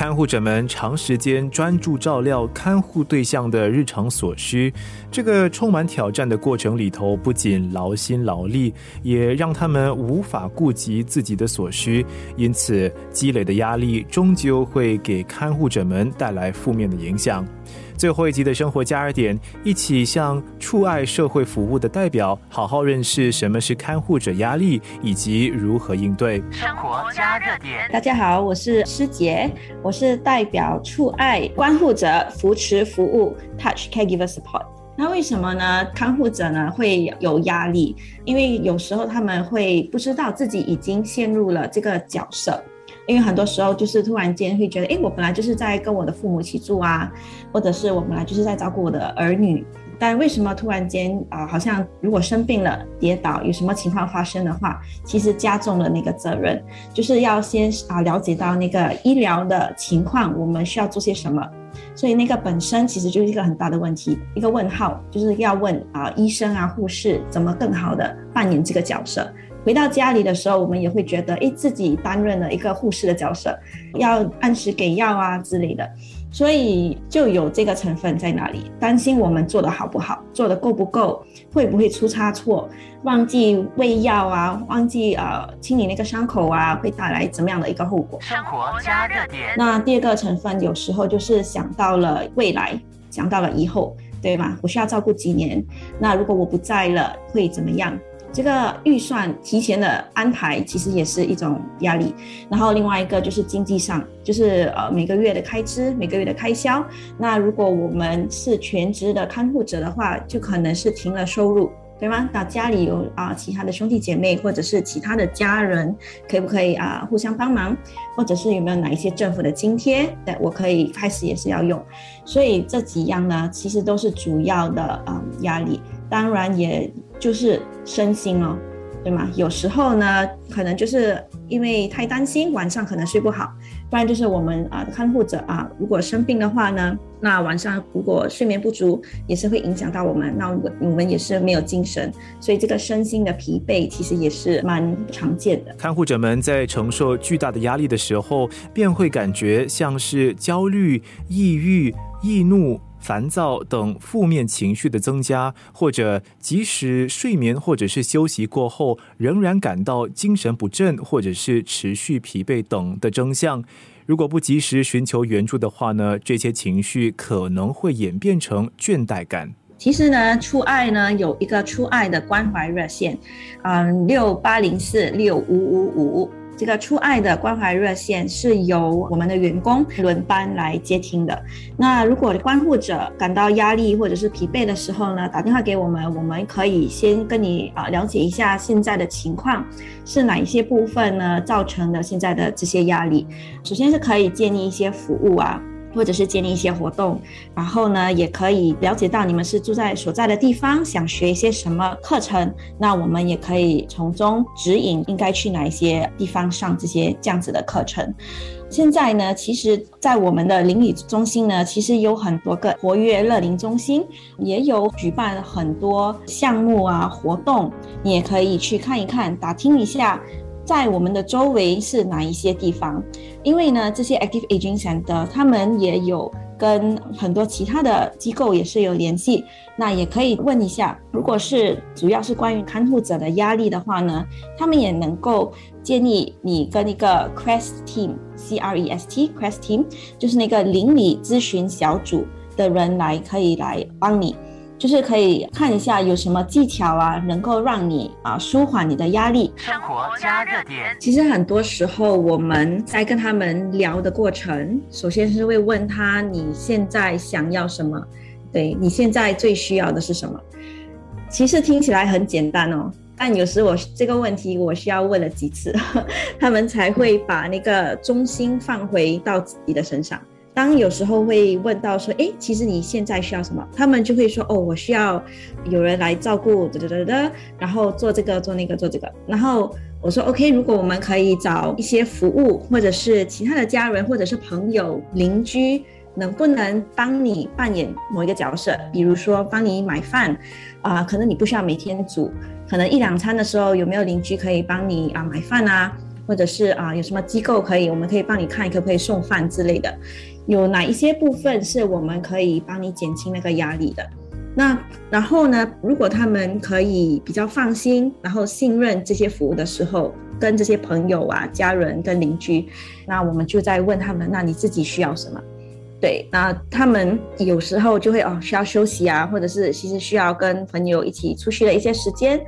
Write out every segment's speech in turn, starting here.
看护者们长时间专注照料看护对象的日常所需，这个充满挑战的过程里头，不仅劳心劳力，也让他们无法顾及自己的所需，因此积累的压力终究会给看护者们带来负面的影响。最后一集的生活加热点，一起向触爱社会服务的代表好好认识什么是看护者压力，以及如何应对。生活加热点，大家好，我是师姐，我是代表触爱关护者扶持服务 Touch Caregiver Support。那为什么呢？看护者呢会有压力？因为有时候他们会不知道自己已经陷入了这个角色。因为很多时候就是突然间会觉得，哎，我本来就是在跟我的父母一起住啊，或者是我本来就是在照顾我的儿女，但为什么突然间啊，好像如果生病了、跌倒，有什么情况发生的话，其实加重了那个责任，就是要先啊了解到那个医疗的情况，我们需要做些什么，所以那个本身其实就是一个很大的问题，一个问号，就是要问啊医生啊护士怎么更好的扮演这个角色。回到家里的时候，我们也会觉得，哎，自己担任了一个护士的角色，要按时给药啊之类的，所以就有这个成分在那里，担心我们做的好不好，做的够不够，会不会出差错，忘记喂药啊，忘记呃清理那个伤口啊，会带来怎么样的一个后果？生活加热点。那第二个成分有时候就是想到了未来，想到了以后，对吗？我需要照顾几年，那如果我不在了，会怎么样？这个预算提前的安排其实也是一种压力，然后另外一个就是经济上，就是呃每个月的开支、每个月的开销。那如果我们是全职的看护者的话，就可能是停了收入，对吗？那家里有啊其他的兄弟姐妹或者是其他的家人，可不可以啊互相帮忙？或者是有没有哪一些政府的津贴？对我可以开始也是要用。所以这几样呢，其实都是主要的啊压力，当然也。就是身心哦，对吗？有时候呢，可能就是因为太担心，晚上可能睡不好；不然就是我们啊看护者啊，如果生病的话呢，那晚上如果睡眠不足，也是会影响到我们。那我我们也是没有精神，所以这个身心的疲惫其实也是蛮常见的。看护者们在承受巨大的压力的时候，便会感觉像是焦虑、抑郁、易怒。烦躁等负面情绪的增加，或者即使睡眠或者是休息过后，仍然感到精神不振，或者是持续疲惫等的征象，如果不及时寻求援助的话呢，这些情绪可能会演变成倦怠感。其实呢，初爱呢有一个初爱的关怀热线，嗯，六八零四六五五五。这个出爱的关怀热线是由我们的员工轮班来接听的。那如果关护者感到压力或者是疲惫的时候呢，打电话给我们，我们可以先跟你啊了解一下现在的情况，是哪一些部分呢造成的现在的这些压力。首先是可以建立一些服务啊。或者是建立一些活动，然后呢，也可以了解到你们是住在所在的地方，想学一些什么课程，那我们也可以从中指引应该去哪一些地方上这些这样子的课程。现在呢，其实，在我们的邻里中心呢，其实有很多个活跃乐龄中心，也有举办很多项目啊活动，你也可以去看一看，打听一下。在我们的周围是哪一些地方？因为呢，这些 active agents 的他们也有跟很多其他的机构也是有联系。那也可以问一下，如果是主要是关于看护者的压力的话呢，他们也能够建议你跟一个 Crest Team，C R E S T Crest Team，就是那个邻里咨询小组的人来，可以来帮你。就是可以看一下有什么技巧啊，能够让你啊舒缓你的压力。生活加热点。其实很多时候我们在跟他们聊的过程，首先是会问他你现在想要什么，对你现在最需要的是什么？其实听起来很简单哦，但有时我这个问题我需要问了几次，他们才会把那个中心放回到自己的身上。当有时候会问到说，哎，其实你现在需要什么？他们就会说，哦，我需要有人来照顾，哒哒哒哒，然后做这个做那个做这个。然后我说，OK，如果我们可以找一些服务，或者是其他的家人，或者是朋友、邻居，能不能帮你扮演某一个角色？比如说帮你买饭，啊，可能你不需要每天煮，可能一两餐的时候，有没有邻居可以帮你啊买饭啊？或者是啊有什么机构可以，我们可以帮你看可不可以送饭之类的。有哪一些部分是我们可以帮你减轻那个压力的？那然后呢，如果他们可以比较放心，然后信任这些服务的时候，跟这些朋友啊、家人跟邻居，那我们就在问他们，那你自己需要什么？对，那他们有时候就会哦需要休息啊，或者是其实需要跟朋友一起出去的一些时间，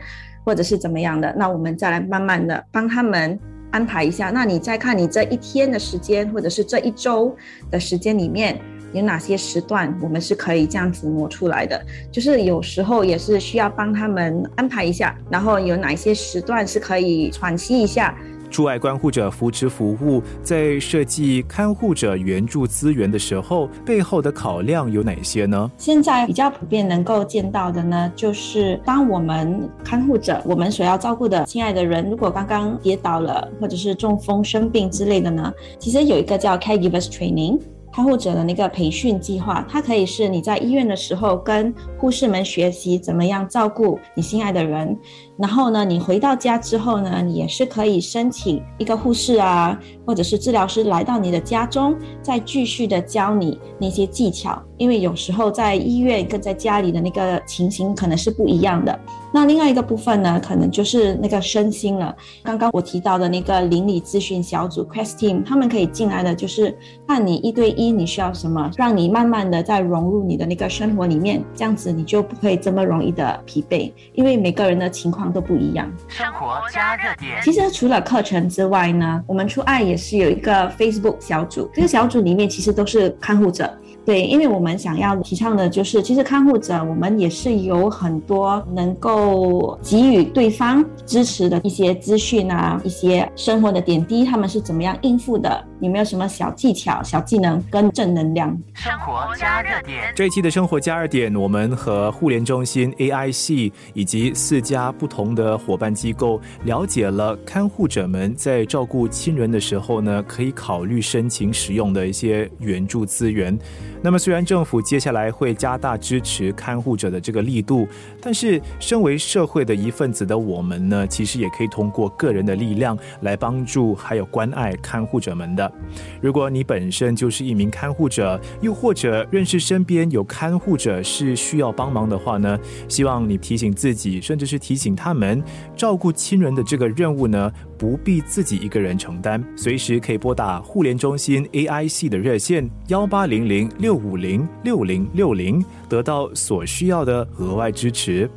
或者是怎么样的，那我们再来慢慢的帮他们安排一下。那你再看你这一天的时间，或者是这一周的时间里面有哪些时段，我们是可以这样子磨出来的。就是有时候也是需要帮他们安排一下，然后有哪些时段是可以喘息一下。驻外关护者扶持服务在设计看护者援助资源的时候，背后的考量有哪些呢？现在比较普遍能够见到的呢，就是当我们看护者，我们所要照顾的亲爱的人，如果刚刚跌倒了，或者是中风生病之类的呢，其实有一个叫 Caregivers Training。看护者的那个培训计划，它可以是你在医院的时候跟护士们学习怎么样照顾你心爱的人，然后呢，你回到家之后呢，你也是可以申请一个护士啊，或者是治疗师来到你的家中，再继续的教你那些技巧，因为有时候在医院跟在家里的那个情形可能是不一样的。那另外一个部分呢，可能就是那个身心了。刚刚我提到的那个邻里咨询小组 Quest Team，他们可以进来的就是看你一对一你需要什么，让你慢慢的再融入你的那个生活里面，这样子你就不会这么容易的疲惫，因为每个人的情况都不一样。生活加热点。其实除了课程之外呢，我们初爱也是有一个 Facebook 小组，这个小组里面其实都是看护者。对，因为我们想要提倡的就是，其实看护者我们也是有很多能够给予对方支持的一些资讯啊，一些生活的点滴，他们是怎么样应付的？有没有什么小技巧、小技能跟正能量？生活加热点。这一期的生活加热点，我们和互联中心 AI 系以及四家不同的伙伴机构了解了看护者们在照顾亲人的时候呢，可以考虑申请使用的一些援助资源。那么，虽然政府接下来会加大支持看护者的这个力度，但是身为社会的一份子的我们呢，其实也可以通过个人的力量来帮助还有关爱看护者们的。如果你本身就是一名看护者，又或者认识身边有看护者是需要帮忙的话呢，希望你提醒自己，甚至是提醒他们，照顾亲人的这个任务呢。不必自己一个人承担，随时可以拨打互联中心 A I C 的热线幺八零零六五零六零六零，得到所需要的额外支持。